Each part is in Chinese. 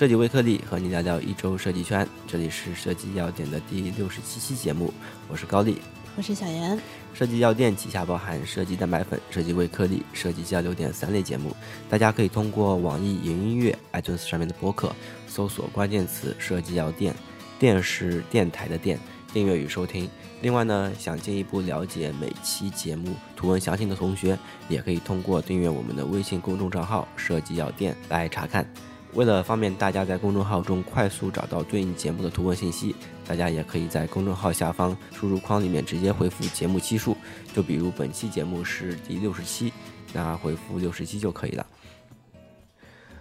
设计微颗粒和你聊聊一周设计圈，这里是设计要点的第六十七期节目，我是高丽，我是小严。设计药店旗下包含设计蛋白粉、设计微颗粒、设计交流点三类节目，大家可以通过网易云音乐、iTunes 上面的播客搜索关键词“设计药店”，电视电台的电，订阅与收听。另外呢，想进一步了解每期节目图文详情的同学，也可以通过订阅我们的微信公众账号“设计药店”来查看。为了方便大家在公众号中快速找到对应节目的图文信息，大家也可以在公众号下方输入框里面直接回复节目期数，就比如本期节目是第六十七，那回复六十七就可以了。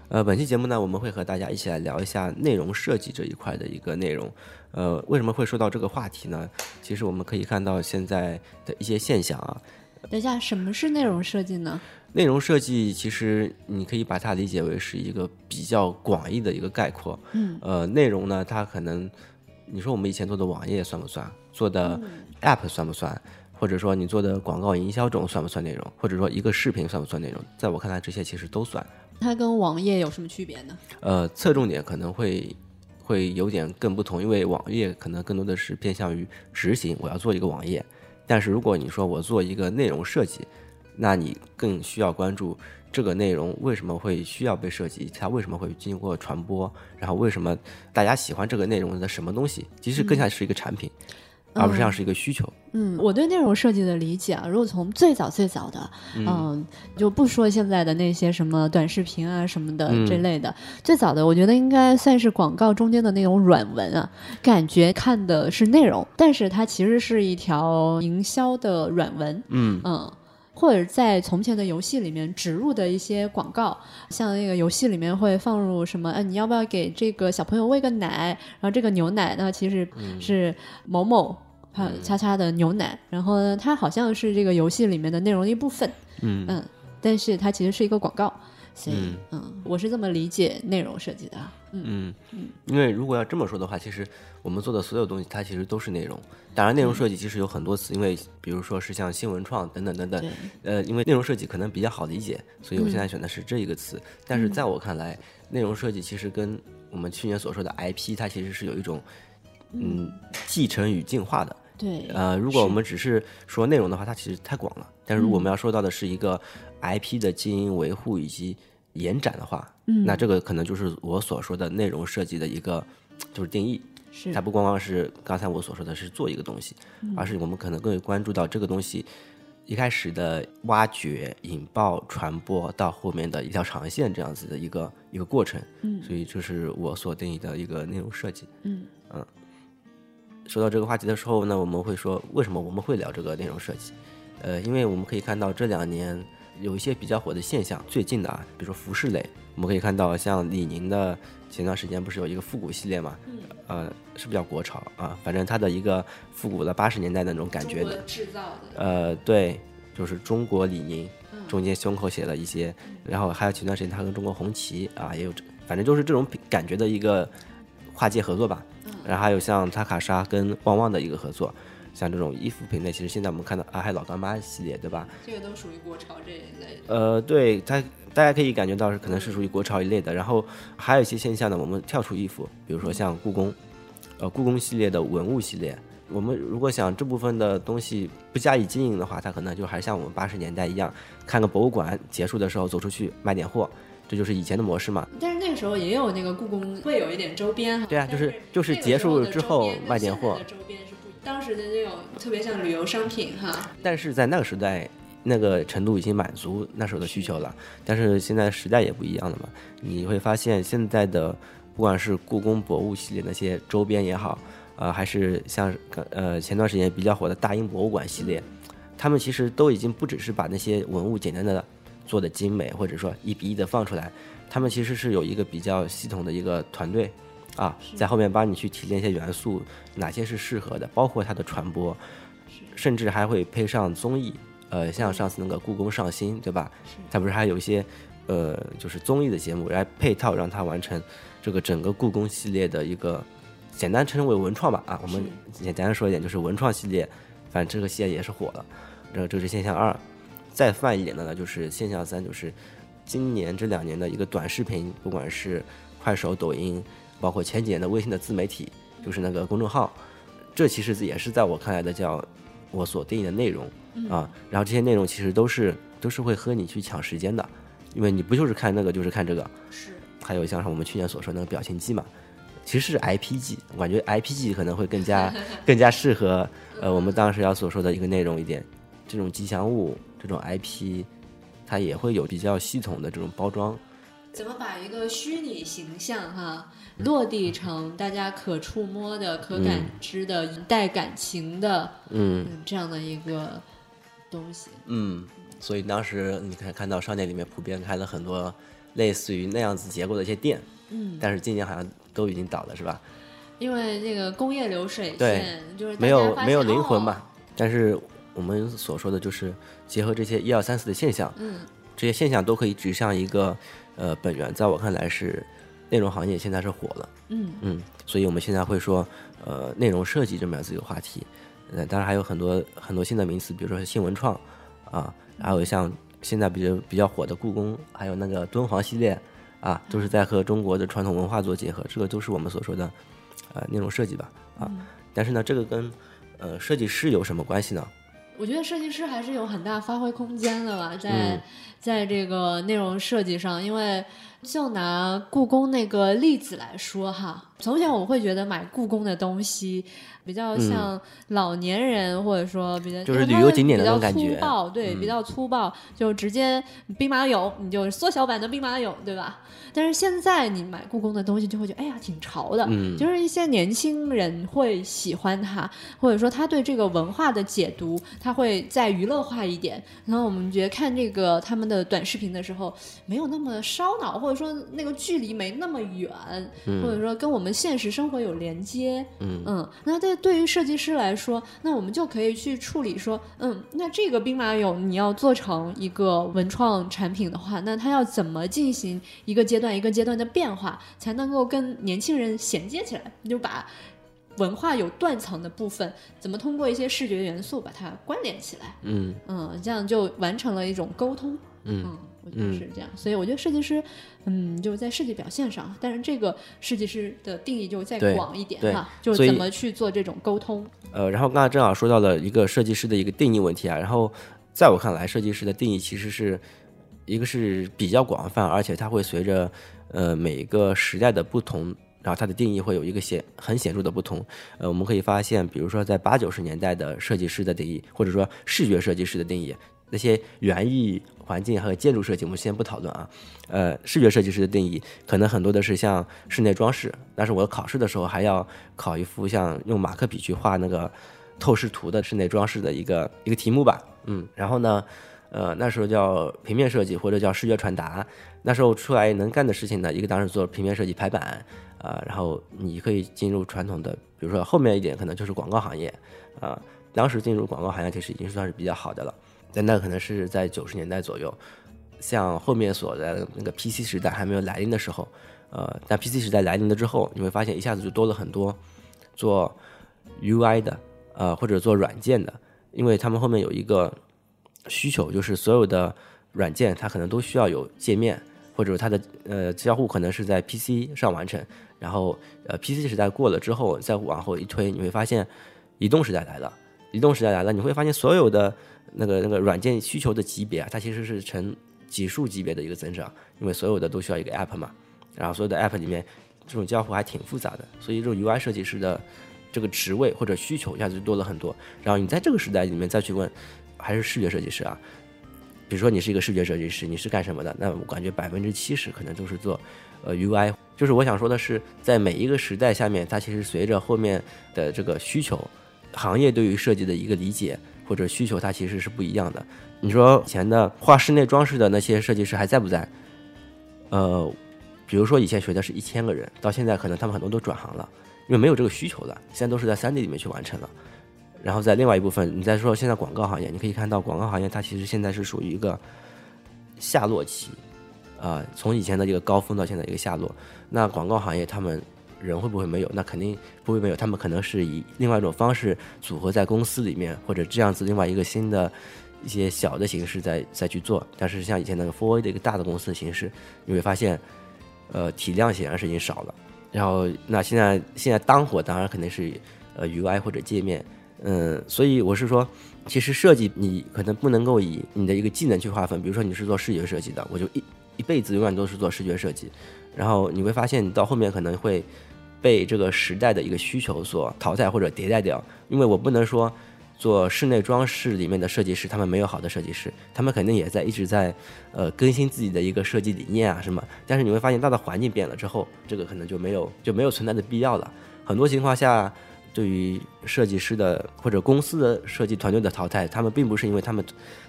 呃，本期节目呢，我们会和大家一起来聊一下内容设计这一块的一个内容。呃，为什么会说到这个话题呢？其实我们可以看到现在的一些现象啊。等一下，什么是内容设计呢？内容设计其实你可以把它理解为是一个比较广义的一个概括。嗯。呃，内容呢，它可能你说我们以前做的网页算不算？做的 App 算不算？或者说你做的广告营销这种算不算内容？或者说一个视频算不算内容？在我看来，这些其实都算。它跟网页有什么区别呢？呃，侧重点可能会会有点更不同，因为网页可能更多的是偏向于执行，我要做一个网页。但是如果你说我做一个内容设计，那你更需要关注这个内容为什么会需要被设计，它为什么会经过传播，然后为什么大家喜欢这个内容的什么东西，其实更像是一个产品。而不是像是一个需求。嗯，我对内容设计的理解啊，如果从最早最早的，嗯，就不说现在的那些什么短视频啊什么的这类的，最早的我觉得应该算是广告中间的那种软文啊，感觉看的是内容，但是它其实是一条营销的软文。嗯。嗯，或者在从前的游戏里面植入的一些广告，像那个游戏里面会放入什么？哎，你要不要给这个小朋友喂个奶？然后这个牛奶呢，其实是某某。啊，叉叉的牛奶，然后呢，它好像是这个游戏里面的内容的一部分，嗯嗯，但是它其实是一个广告，所以嗯，我是这么理解内容设计的，嗯嗯，因为如果要这么说的话，其实我们做的所有东西，它其实都是内容。当然，内容设计其实有很多词，因为比如说是像新文创等等等等，呃，因为内容设计可能比较好理解，所以我现在选的是这一个词。但是在我看来，内容设计其实跟我们去年所说的 IP，它其实是有一种嗯继承与进化的。对，呃，如果我们只是说内容的话，它其实太广了。但是如果我们要说到的是一个 IP 的经营维护以及延展的话，嗯，那这个可能就是我所说的内容设计的一个就是定义。是，它不光光是刚才我所说的是做一个东西，而是我们可能更会关注到这个东西一开始的挖掘、引爆、传播到后面的一条长线这样子的一个一个过程。嗯，所以这是我所定义的一个内容设计。嗯嗯。说到这个话题的时候呢，我们会说为什么我们会聊这个内容设计？呃，因为我们可以看到这两年有一些比较火的现象。最近的啊，比如说服饰类，我们可以看到像李宁的前段时间不是有一个复古系列嘛？呃，是不是叫国潮啊？反正它的一个复古的八十年代那种感觉的制造的。呃，对，就是中国李宁，中间胸口写了一些，然后还有前段时间它跟中国红旗啊也有，反正就是这种感觉的一个跨界合作吧。然后还有像塔卡莎跟旺旺的一个合作，像这种衣服品类，其实现在我们看到啊，还有老干妈系列，对吧？这个都属于国潮这一类。呃，对，它大家可以感觉到是可能是属于国潮一类的。然后还有一些现象呢，我们跳出衣服，比如说像故宫，呃，故宫系列的文物系列，我们如果想这部分的东西不加以经营的话，它可能就还像我们八十年代一样，看个博物馆，结束的时候走出去卖点货。这就是以前的模式嘛，但是那个时候也有那个故宫会有一点周边哈。对啊，就是就是结束之后卖点货。周边是不，当时的那种特别像旅游商品哈。但是在那个时代，那个程度已经满足那时候的需求了。但是现在时代也不一样了嘛，你会发现现在的不管是故宫博物系列那些周边也好，呃，还是像呃前段时间比较火的大英博物馆系列，他们其实都已经不只是把那些文物简单的。做的精美，或者说一比一的放出来，他们其实是有一个比较系统的一个团队，啊，在后面帮你去提炼一些元素，哪些是适合的，包括它的传播，甚至还会配上综艺，呃，像上次那个故宫上新，对吧？它不是还有一些，呃，就是综艺的节目来配套，让它完成这个整个故宫系列的一个简单称为文创吧，啊，我们简单说一点就是文创系列，反正这个系列也是火了，这这是现象二。再泛一点的呢，就是现象三，就是今年这两年的一个短视频，不管是快快手、抖音，包括前几年的微信的自媒体，就是那个公众号，这其实也是在我看来的叫我所定义的内容啊。然后这些内容其实都是都是会和你去抢时间的，因为你不就是看那个就是看这个，是。还有像是我们去年所说那个表情机嘛，其实是 IPG，我感觉 IPG 可能会更加 更加适合呃我们当时要所说的一个内容一点，这种吉祥物这种 IP，它也会有比较系统的这种包装。怎么把一个虚拟形象哈落地成大家可触摸的、可感知的、带感情的，嗯，这样的一个东西。嗯，所以当时你看看到商店里面普遍开了很多。类似于那样子结构的一些店，嗯，但是今年好像都已经倒了，是吧？因为那个工业流水线就是没有没有灵魂嘛。但是我们所说的就是结合这些一二三四的现象，嗯，这些现象都可以指向一个呃本源，在我看来是内容行业现在是火了，嗯嗯，所以我们现在会说呃内容设计这么样子一个话题，呃，当然还有很多很多新的名词，比如说新文创啊，还有像。现在比较比较火的故宫，还有那个敦煌系列，啊，都是在和中国的传统文化做结合，这个都是我们所说的，呃，内容设计吧，啊，但是呢，这个跟，呃，设计师有什么关系呢？我觉得设计师还是有很大发挥空间的吧，在在这个内容设计上，因为就拿故宫那个例子来说哈，从前我会觉得买故宫的东西。比较像老年人，或者说比较就是旅游景点的那种感觉，粗暴对，比较粗暴，就直接兵马俑，你就缩小版的兵马俑，对吧？但是现在你买故宫的东西，就会觉得哎呀挺潮的，就是一些年轻人会喜欢它，或者说他对这个文化的解读，他会再娱乐化一点。然后我们觉得看这个他们的短视频的时候，没有那么烧脑，或者说那个距离没那么远，或者说跟我们现实生活有连接，嗯嗯，那对对于设计师来说，那我们就可以去处理说，嗯，那这个兵马俑你要做成一个文创产品的话，那它要怎么进行一个阶段一个阶段的变化，才能够跟年轻人衔接起来？你就把文化有断层的部分，怎么通过一些视觉元素把它关联起来？嗯嗯，这样就完成了一种沟通。嗯。我觉得是这样，所以我觉得设计师，嗯，就是在设计表现上，但是这个设计师的定义就再广一点哈，就是怎么去做这种沟通。呃，然后刚才正好说到了一个设计师的一个定义问题啊，然后在我看来，设计师的定义其实是一个是比较广泛，而且它会随着呃每一个时代的不同，然后它的定义会有一个显很显著的不同。呃，我们可以发现，比如说在八九十年代的设计师的定义，或者说视觉设计师的定义。那些园艺环境还有建筑设计，我们先不讨论啊。呃，视觉设计师的定义可能很多的是像室内装饰，但是我考试的时候还要考一幅像用马克笔去画那个透视图的室内装饰的一个一个题目吧。嗯，然后呢，呃，那时候叫平面设计或者叫视觉传达。那时候出来能干的事情呢，一个当时做平面设计排版啊，然后你可以进入传统的，比如说后面一点可能就是广告行业啊。当时进入广告行业其实已经算是比较好的了。但那可能是在九十年代左右，像后面所在的那个 PC 时代还没有来临的时候，呃，但 PC 时代来临了之后，你会发现一下子就多了很多做 UI 的，呃，或者做软件的，因为他们后面有一个需求，就是所有的软件它可能都需要有界面，或者它的呃交互可能是在 PC 上完成，然后呃 PC 时代过了之后，再往后一推，你会发现移动时代来了，移动时代来了，你会发现所有的。那个那个软件需求的级别啊，它其实是呈几数级别的一个增长，因为所有的都需要一个 app 嘛，然后所有的 app 里面这种交互还挺复杂的，所以这种 UI 设计师的这个职位或者需求一下子就多了很多。然后你在这个时代里面再去问，还是视觉设计师啊？比如说你是一个视觉设计师，你是干什么的？那我感觉百分之七十可能都是做呃 UI。就是我想说的是，在每一个时代下面，它其实随着后面的这个需求，行业对于设计的一个理解。或者需求它其实是不一样的。你说以前的画室内装饰的那些设计师还在不在？呃，比如说以前学的是一千个人，到现在可能他们很多都转行了，因为没有这个需求了。现在都是在三 D 里面去完成了。然后在另外一部分，你再说现在广告行业，你可以看到广告行业它其实现在是属于一个下落期，啊，从以前的一个高峰到现在一个下落。那广告行业他们。人会不会没有？那肯定不会没有。他们可能是以另外一种方式组合在公司里面，或者这样子另外一个新的一些小的形式在再去做。但是像以前那个 Four A 的一个大的公司的形式，你会发现呃，体量显然是已经少了。然后，那现在现在当火当然肯定是呃 UI 或者界面，嗯，所以我是说，其实设计你可能不能够以你的一个技能去划分。比如说你是做视觉设计的，我就一一辈子永远都是做视觉设计。然后你会发现，你到后面可能会被这个时代的一个需求所淘汰或者迭代掉，因为我不能说。做室内装饰里面的设计师，他们没有好的设计师，他们肯定也在一直在，呃，更新自己的一个设计理念啊什么。但是你会发现，大的环境变了之后，这个可能就没有就没有存在的必要了。很多情况下，对于设计师的或者公司的设计团队的淘汰，他们并不是因为他们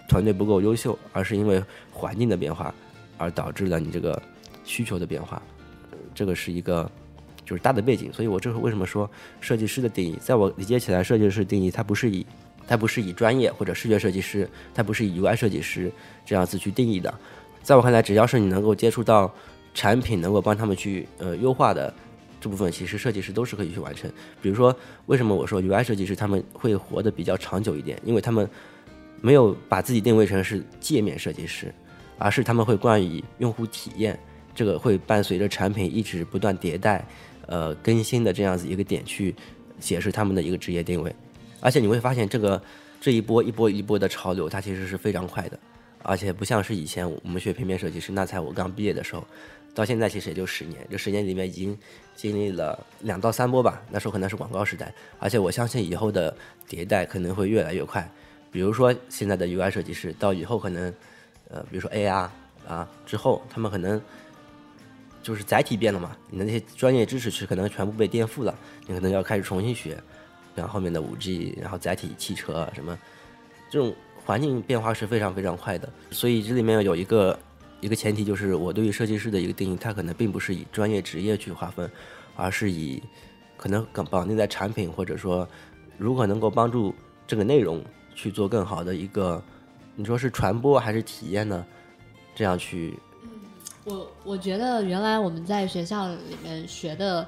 团队不够优秀，而是因为环境的变化而导致了你这个需求的变化。这个是一个。就是大的背景，所以我这是为什么说设计师的定义，在我理解起来，设计师定义它不是以它不是以专业或者视觉设计师，它不是以 UI 设计师这样子去定义的。在我看来，只要是你能够接触到产品，能够帮他们去呃优化的这部分，其实设计师都是可以去完成。比如说，为什么我说 UI 设计师他们会活得比较长久一点？因为他们没有把自己定位成是界面设计师，而是他们会关于用户体验，这个会伴随着产品一直不断迭代。呃，更新的这样子一个点去解释他们的一个职业定位，而且你会发现这个这一波一波一波的潮流，它其实是非常快的，而且不像是以前我们学平面设计师，那才我刚毕业的时候，到现在其实也就十年，这十年里面已经经历了两到三波吧，那时候可能是广告时代，而且我相信以后的迭代可能会越来越快，比如说现在的 UI 设计师，到以后可能，呃，比如说 AR 啊之后，他们可能。就是载体变了嘛，你的那些专业知识是可能全部被颠覆了，你可能要开始重新学，然后后面的五 G，然后载体汽车什么，这种环境变化是非常非常快的。所以这里面有一个一个前提，就是我对于设计师的一个定义，它可能并不是以专业职业去划分，而是以可能更绑定在产品，或者说如何能够帮助这个内容去做更好的一个，你说是传播还是体验呢？这样去。我我觉得原来我们在学校里面学的，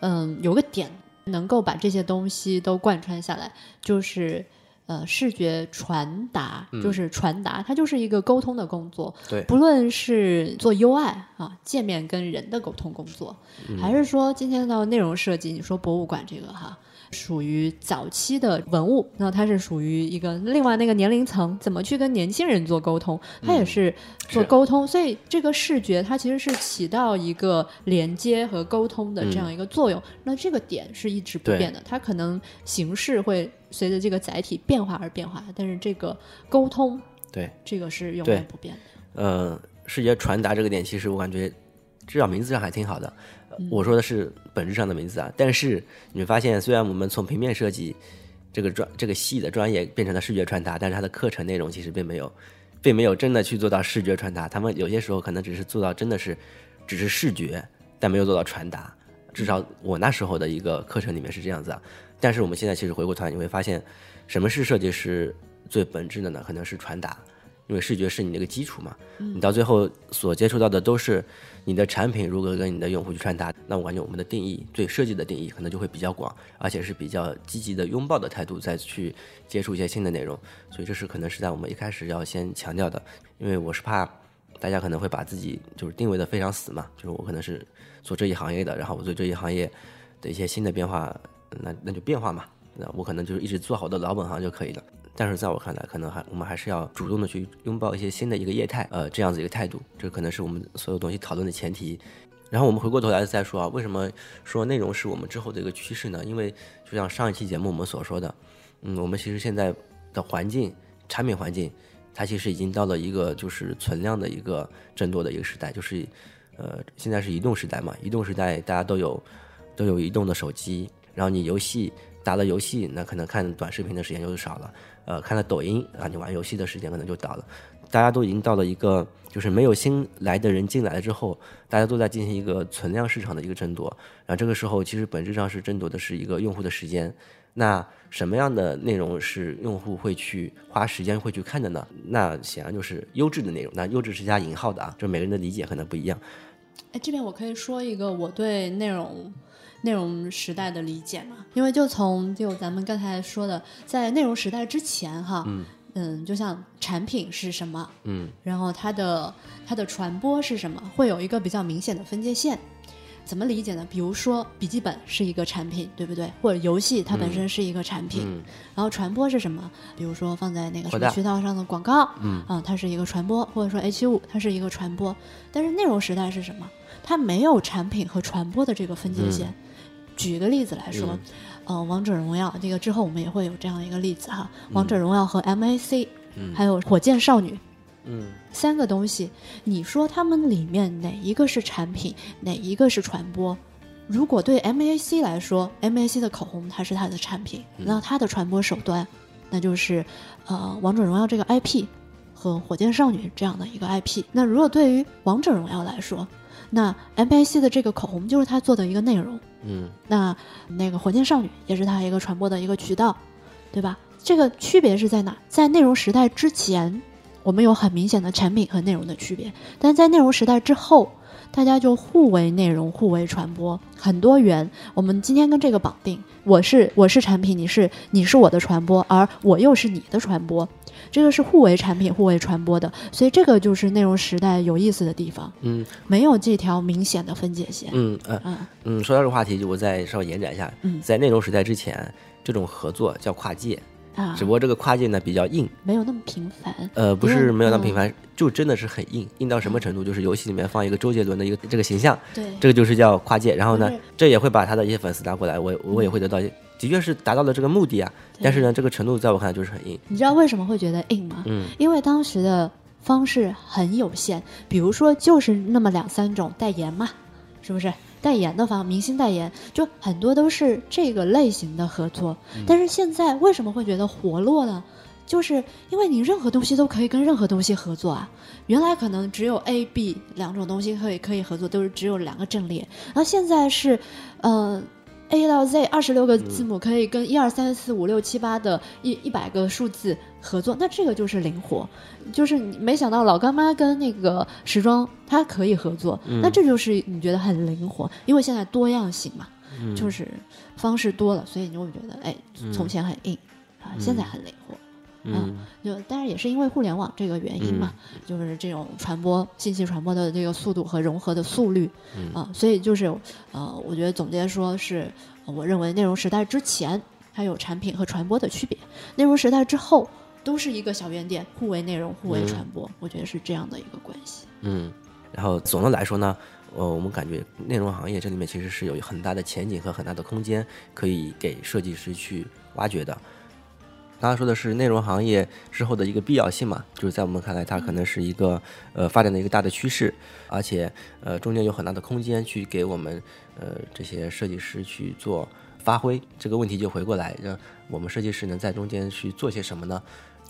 嗯，有个点能够把这些东西都贯穿下来，就是呃，视觉传达，就是传达，它就是一个沟通的工作。对，不论是做 UI 啊，界面跟人的沟通工作，还是说今天的内容设计，你说博物馆这个哈。属于早期的文物，那它是属于一个另外那个年龄层，怎么去跟年轻人做沟通？它也是做沟通，所以这个视觉它其实是起到一个连接和沟通的这样一个作用。那这个点是一直不变的，它可能形式会随着这个载体变化而变化，但是这个沟通，对这个是永远不变的。呃，视觉传达这个点，其实我感觉至少名字上还挺好的。我说的是本质上的名字啊，但是你会发现，虽然我们从平面设计这个专这个系的专业变成了视觉传达，但是它的课程内容其实并没有，并没有真的去做到视觉传达。他们有些时候可能只是做到真的是只是视觉，但没有做到传达。至少我那时候的一个课程里面是这样子啊。但是我们现在其实回过头来，你会发现，什么是设计师最本质的呢？可能是传达。因为视觉是你那个基础嘛，你到最后所接触到的都是你的产品如何跟你的用户去传达。那我感觉我们的定义对设计的定义可能就会比较广，而且是比较积极的拥抱的态度再去接触一些新的内容。所以这是可能是在我们一开始要先强调的，因为我是怕大家可能会把自己就是定位的非常死嘛，就是我可能是做这一行业的，然后我对这一行业的一些新的变化，那那就变化嘛，那我可能就是一直做好的老本行就可以了。但是在我看来，可能还我们还是要主动的去拥抱一些新的一个业态，呃，这样子一个态度，这可能是我们所有东西讨论的前提。然后我们回过头来再说啊，为什么说内容是我们之后的一个趋势呢？因为就像上一期节目我们所说的，嗯，我们其实现在的环境，产品环境，它其实已经到了一个就是存量的一个争夺的一个时代，就是呃，现在是移动时代嘛，移动时代大家都有都有移动的手机，然后你游戏打了游戏，那可能看短视频的时间就少了。呃，看了抖音啊，你玩游戏的时间可能就到了。大家都已经到了一个，就是没有新来的人进来了之后，大家都在进行一个存量市场的一个争夺。然后这个时候，其实本质上是争夺的是一个用户的时间。那什么样的内容是用户会去花时间会去看的呢？那显然就是优质的内容。那优质是加引号的啊，就每个人的理解可能不一样。哎，这边我可以说一个我对内容。内容时代的理解嘛，因为就从就咱们刚才说的，在内容时代之前哈，嗯，就像产品是什么，嗯，然后它的它的传播是什么，会有一个比较明显的分界线。怎么理解呢？比如说笔记本是一个产品，对不对？或者游戏它本身是一个产品，嗯然后传播是什么？比如说放在那个什么渠道上的广告，嗯啊，它是一个传播，或者说 H 五它是一个传播。但是内容时代是什么？它没有产品和传播的这个分界线。举一个例子来说，呃，王者荣耀这个之后我们也会有这样一个例子哈，王者荣耀和 MAC，、还有火箭少女，嗯三个东西，你说他们里面哪一个是产品，哪一个是传播？如果对 MAC 来说，MAC 的口红它是它的产品，那它的传播手段，那就是呃王者荣耀这个 IP 和火箭少女这样的一个 IP。那如果对于王者荣耀来说，那 MAC 的这个口红就是它做的一个内容，嗯那那个火箭少女也是它一个传播的一个渠道，对吧？这个区别是在哪？在内容时代之前，我们有很明显的产品和内容的区别，但在内容时代之后，大家就互为内容，互为传播，很多元。我们今天跟这个绑定，我是我是产品，你是你是我的传播，而我又是你的传播，这个是互为产品、互为传播的。所以这个就是内容时代有意思的地方，嗯。没有这条明显的分界线。嗯嗯嗯。嗯，说到这个话题，我再稍微延展一下，嗯。在内容时代之前，这种合作叫跨界，啊只，不过这个跨界呢比较硬，没有那么频繁。呃，不是没有那么嗯频繁，就真的是很硬，硬到什么程度？就是游戏里面放一个周杰伦的一个这个形象，对，这个就是叫跨界。然后呢，这也会把他的一些粉丝拉过来，我我也会得到，的确是达到了这个目的啊。但是呢，这个程度在我看来就是很硬。你知道为什么会觉得硬吗？嗯因为当时的方式很有限，比如说就是那么两三种代言嘛，是不是？代言的方，明星代言，就很多都是这个类型的合作。但是现在为什么会觉得活络呢？就是因为你任何东西都可以跟任何东西合作啊。原来可能只有 A、B 两种东西可以可以合作，都是只有两个阵列，然后现在是，呃。A 到 Z 二十六个字母可以跟一二三四五六七八的一一百个数字合作，那这个就是灵活，就是你没想到老干妈跟那个时装它可以合作，那这就是你觉得很灵活，因为现在多样性嘛，就是方式多了，所以你就会觉得哎，从前很硬啊，现在很灵活。嗯就但是也是因为互联网这个原因嘛，就是这种传播信息传播的这个速度和融合的速率啊、所以就是呃，我觉得总结说是，呃我认为内容时代之前它有产品和传播的区别，内容时代之后都是一个小圆点，互为内容，互为传播，我觉得是这样的一个关系。嗯。然后总的来说呢，呃，我们感觉内容行业这里面其实是有很大的前景和很大的空间，可以给设计师去挖掘的。刚刚说的是内容行业之后的一个必要性嘛，就是在我们看来，它可能是一个呃发展的一个大的趋势，而且呃中间有很大的空间去给我们呃这些设计师去做发挥。这个问题就回过来，让我们设计师能在中间去做些什么呢？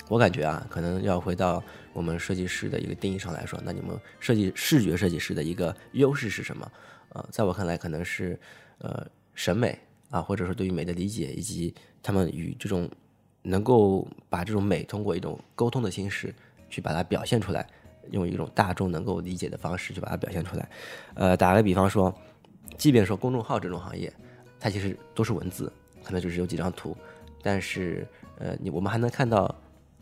我感觉啊，可能要回到我们设计师的一个定义上来说，那你们设计视觉设计师的一个优势是什么？呃，在我看来，可能是呃审美啊，或者说对于美的理解，以及他们与这种能够把这种美通过一种沟通的形式去把它表现出来，用一种大众能够理解的方式去把它表现出来。呃，打个比方说，即便说公众号这种行业，它其实都是文字，可能就是有几张图，但是呃，你我们还能看到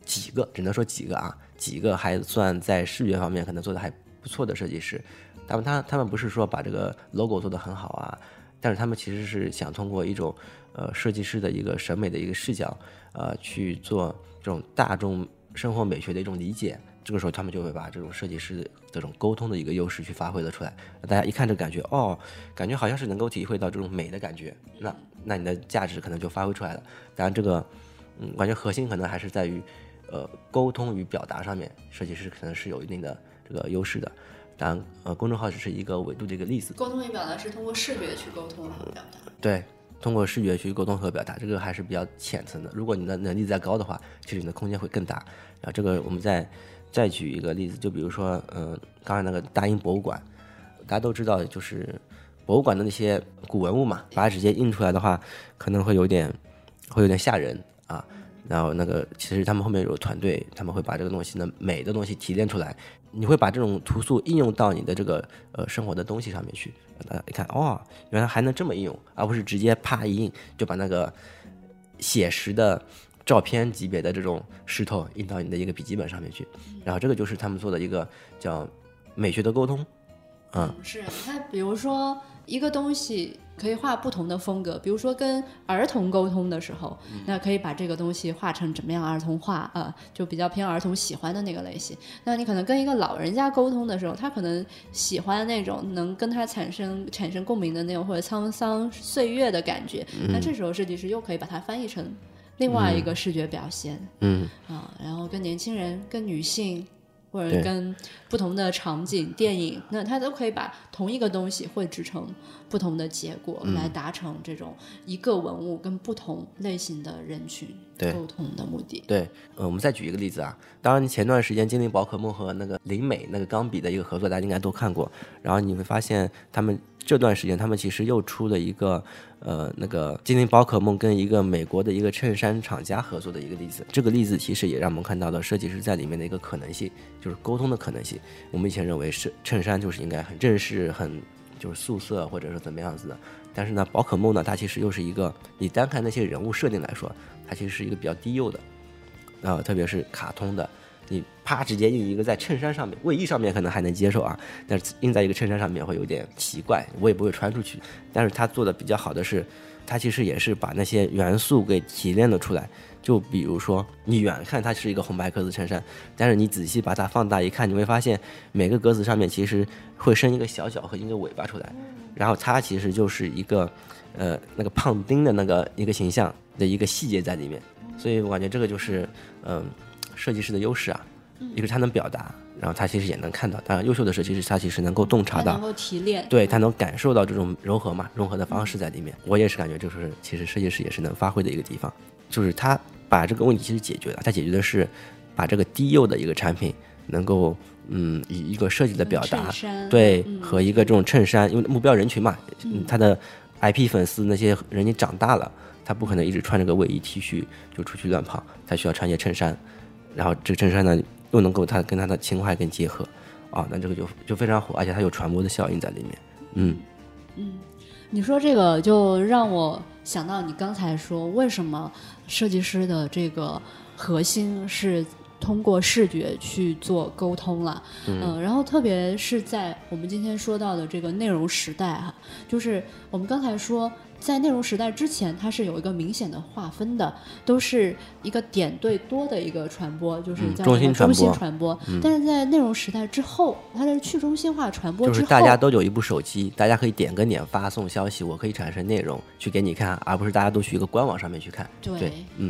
几个，只能说几个啊，几个还算在视觉方面可能做的还不错的设计师，他们他他们不是说把这个 logo 做得很好啊，但是他们其实是想通过一种呃设计师的一个审美的一个视角，呃去做这种大众生活美学的一种理解。这个时候，他们就会把这种设计师的这种沟通的一个优势去发挥了出来。大家一看这感觉，哦，感觉好像是能够体会到这种美的感觉，那那你的价值可能就发挥出来了。当然，这个嗯，感觉核心可能还是在于呃沟通与表达上面，设计师可能是有一定的这个优势的。当然，呃，公众号只是一个维度的一个例子。沟通与表达是通过视觉去沟通和表达。对，通过视觉去沟通和表达，这个还是比较浅层的。如果你的能力再高的话，其实你的空间会更大。然后这个我们再再举一个例子，就比如说，嗯、刚才那个大英博物馆，大家都知道，就是博物馆的那些古文物嘛，把它直接印出来的话，可能会有点会有点吓人啊。然后那个其实他们后面有团队，他们会把这个东西呢美的东西提炼出来，你会把这种图素应用到你的这个呃生活的东西上面去。大家一看，哦，原来还能这么应用，而不是直接啪一印就把那个写实的照片级别的这种石头印到你的一个笔记本上面去，然后这个就是他们做的一个叫美学的沟通，嗯，是它比如说一个东西。可以画不同的风格，比如说跟儿童沟通的时候，那可以把这个东西画成怎么样儿童画啊，就比较偏儿童喜欢的那个类型。那你可能跟一个老人家沟通的时候，他可能喜欢那种能跟他产生产生共鸣的那种或者沧桑岁月的感觉。那这时候设计师又可以把它翻译成另外一个视觉表现。嗯啊，然后跟年轻人、跟女性。或者跟不同的场景、电影，那它都可以把同一个东西绘制成不同的结果，来达成这种一个文物跟不同类型的人群沟通的目的。对，呃，我们再举一个例子啊，当然前段时间精灵宝可梦和那个灵美那个钢笔的一个合作，大家应该都看过，然后你会发现他们。这段时间，他们其实又出了一个，呃，那个精灵宝可梦跟一个美国的一个衬衫厂家合作的一个例子。这个例子其实也让我们看到了设计师在里面的一个可能性，就是沟通的可能性。我们以前认为是衬衫就是应该很正式、很就是素色或者是怎么样子的，但是呢，宝可梦呢，它其实又是一个，你单看那些人物设定来说，它其实是一个比较低幼的，啊，特别是卡通的。你啪直接印一个在衬衫上面，卫衣上面可能还能接受啊，但是印在一个衬衫上面会有点奇怪，我也不会穿出去。但是他做的比较好的是，他其实也是把那些元素给提炼了出来。就比如说，你远看它是一个红白格子衬衫，但是你仔细把它放大一看，你会发现每个格子上面其实会伸一个小脚和一个尾巴出来，然后它其实就是一个，呃，那个胖丁的那个一个形象的一个细节在里面。所以我感觉这个就是，嗯。设计师的优势啊，一个是他能表达，然后他其实也能看到。当然，优秀的设计师他其实能够洞察到，能够提炼，对他能感受到这种融合嘛，融合的方式在里面。我也是感觉，就是其实设计师也是能发挥的一个地方，就是他把这个问题其实解决了。他解决的是把这个低幼的一个产品能够，嗯，以一个设计的表达，对，和一个这种衬衫，因为目标人群嘛，他的 IP 粉丝那些人已经长大了，他不可能一直穿着个卫衣 T 恤就出去乱跑，他需要穿一些衬衫。然后这个衬衫呢，又能够它跟它的情怀跟结合，啊，那这个就就非常火，而且它有传播的效应在里面。嗯嗯，你说这个就让我想到你刚才说，为什么设计师的这个核心是通过视觉去做沟通了？嗯，然后特别是在我们今天说到的这个内容时代哈，就是我们刚才说。在内容时代之前，它是有一个明显的划分的，都是一个点对多的一个传播，就是叫中心传播。但是在内容时代之后，它的去中心化传播就是大家都有一部手机，大家可以点跟点发送消息，我可以产生内容去给你看，而不是大家都去一个官网上面去看。对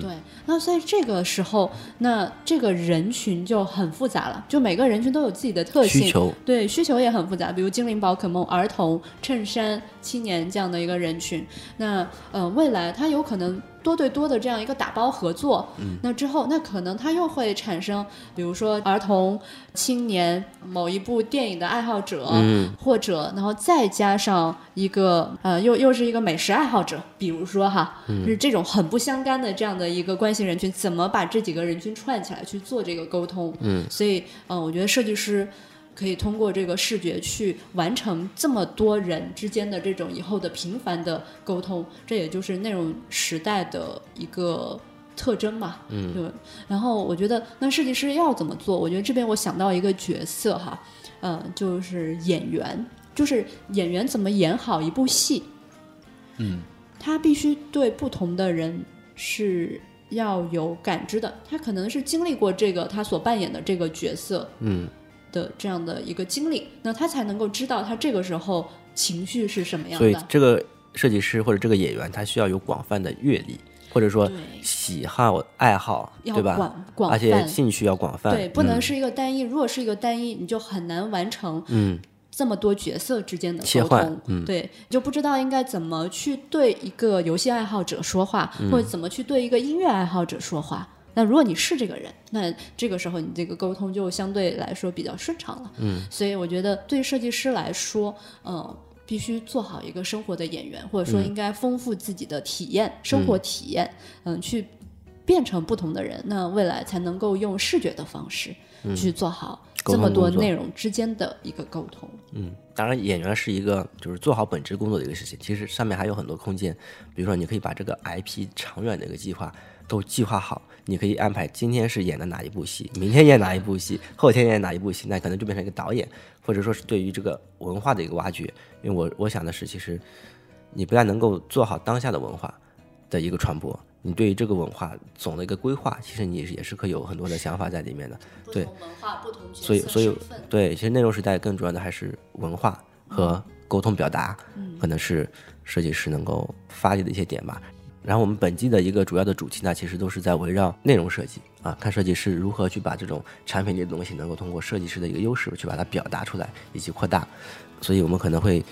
对，那所以这个时候，那这个人群就很复杂了，就每个人群都有自己的特性，需求对需求也很复杂，比如精灵宝可梦、儿童、衬衫、青年这样的一个人群。那呃，未来它有可能多对多的这样一个打包合作，嗯，那之后那可能它又会产生，比如说儿童、青年某一部电影的爱好者，嗯，或者然后再加上一个呃，又又是一个美食爱好者，比如说哈，是这种很不相干的这样的一个关系人群，怎么把这几个人群串起来去做这个沟通？嗯，所以嗯，我觉得设计师。可以通过这个视觉去完成这么多人之间的这种以后的频繁的沟通，这也就是内容时代的一个特征嘛。嗯，对。然后我觉得，那设计师要怎么做？我觉得这边我想到一个角色哈，嗯，就是演员，就是演员怎么演好一部戏。嗯，他必须对不同的人是要有感知的，他可能是经历过这个他所扮演的这个角色。嗯。的这样的一个经历，那他才能够知道他这个时候情绪是什么样的。所以，这个设计师或者这个演员，他需要有广泛的阅历，或者说喜好爱好，对吧？广广而且兴趣要广泛，对，不能是一个单一。如果是一个单一，你就很难完成嗯这么多角色之间的切换，嗯，对，就不知道应该怎么去对一个游戏爱好者说话，或者怎么去对一个音乐爱好者说话。那如果你是这个人，那这个时候你这个沟通就相对来说比较顺畅了。嗯，所以我觉得对设计师来说，嗯，必须做好一个生活的演员，或者说应该丰富自己的体验、生活体验，嗯，去变成不同的人，那未来才能够用视觉的方式去做好这么多内容之间的一个沟通。嗯，当然，演员是一个就是做好本职工作的一个事情，其实上面还有很多空间，比如说你可以把这个 IP 长远的一个计划。都计划好。你可以安排今天是演的哪一部戏，明天演哪一部戏，后天演哪一部戏，那可能就变成一个导演，或者说是对于这个文化的一个挖掘。因为我我想的是，其实你不但能够做好当下的文化的一个传播，你对于这个文化总的一个规划，其实你也是可以有很多的想法在里面的。对，文化不同所以所以对，其实内容时代更主要的还是文化和沟通表达，可能是设计师能够发力的一些点吧。然后我们本季的一个主要的主题呢，其实都是在围绕内容设计啊，看设计师如何去把这种产品类的东西，能够通过设计师的一个优势去把它表达出来以及扩大。所以我们可能会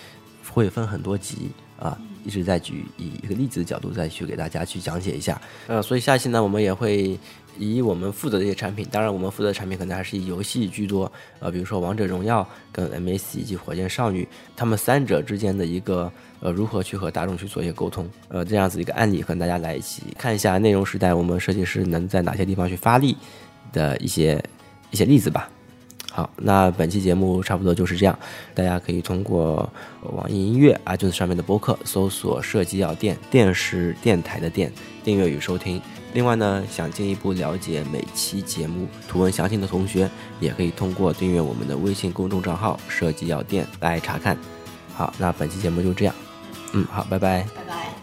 会分很多集啊，一直在举以一个例子的角度再去给大家去讲解一下。呃，所以下期呢，我们也会。以我们负责的一些产品，当然我们负责的产品可能还是以游戏居多，呃，比如说王者荣耀跟 MAC 以及火箭少女，他们三者之间的一个呃如何去和大众去做一些沟通，呃，这样子一个案例和大家来一起看一下内容时代我们设计师能在哪些地方去发力的一些一些例子吧。好，那本期节目差不多就是这样，大家可以通过网易音乐、啊，就是上面的播客搜索“设计药店”，电视电台的店，订阅与收听。另外呢，想进一步了解每期节目图文详情的同学，也可以通过订阅我们的微信公众账号“设计药店”来查看。好，那本期节目就这样，嗯，好，拜拜，拜拜。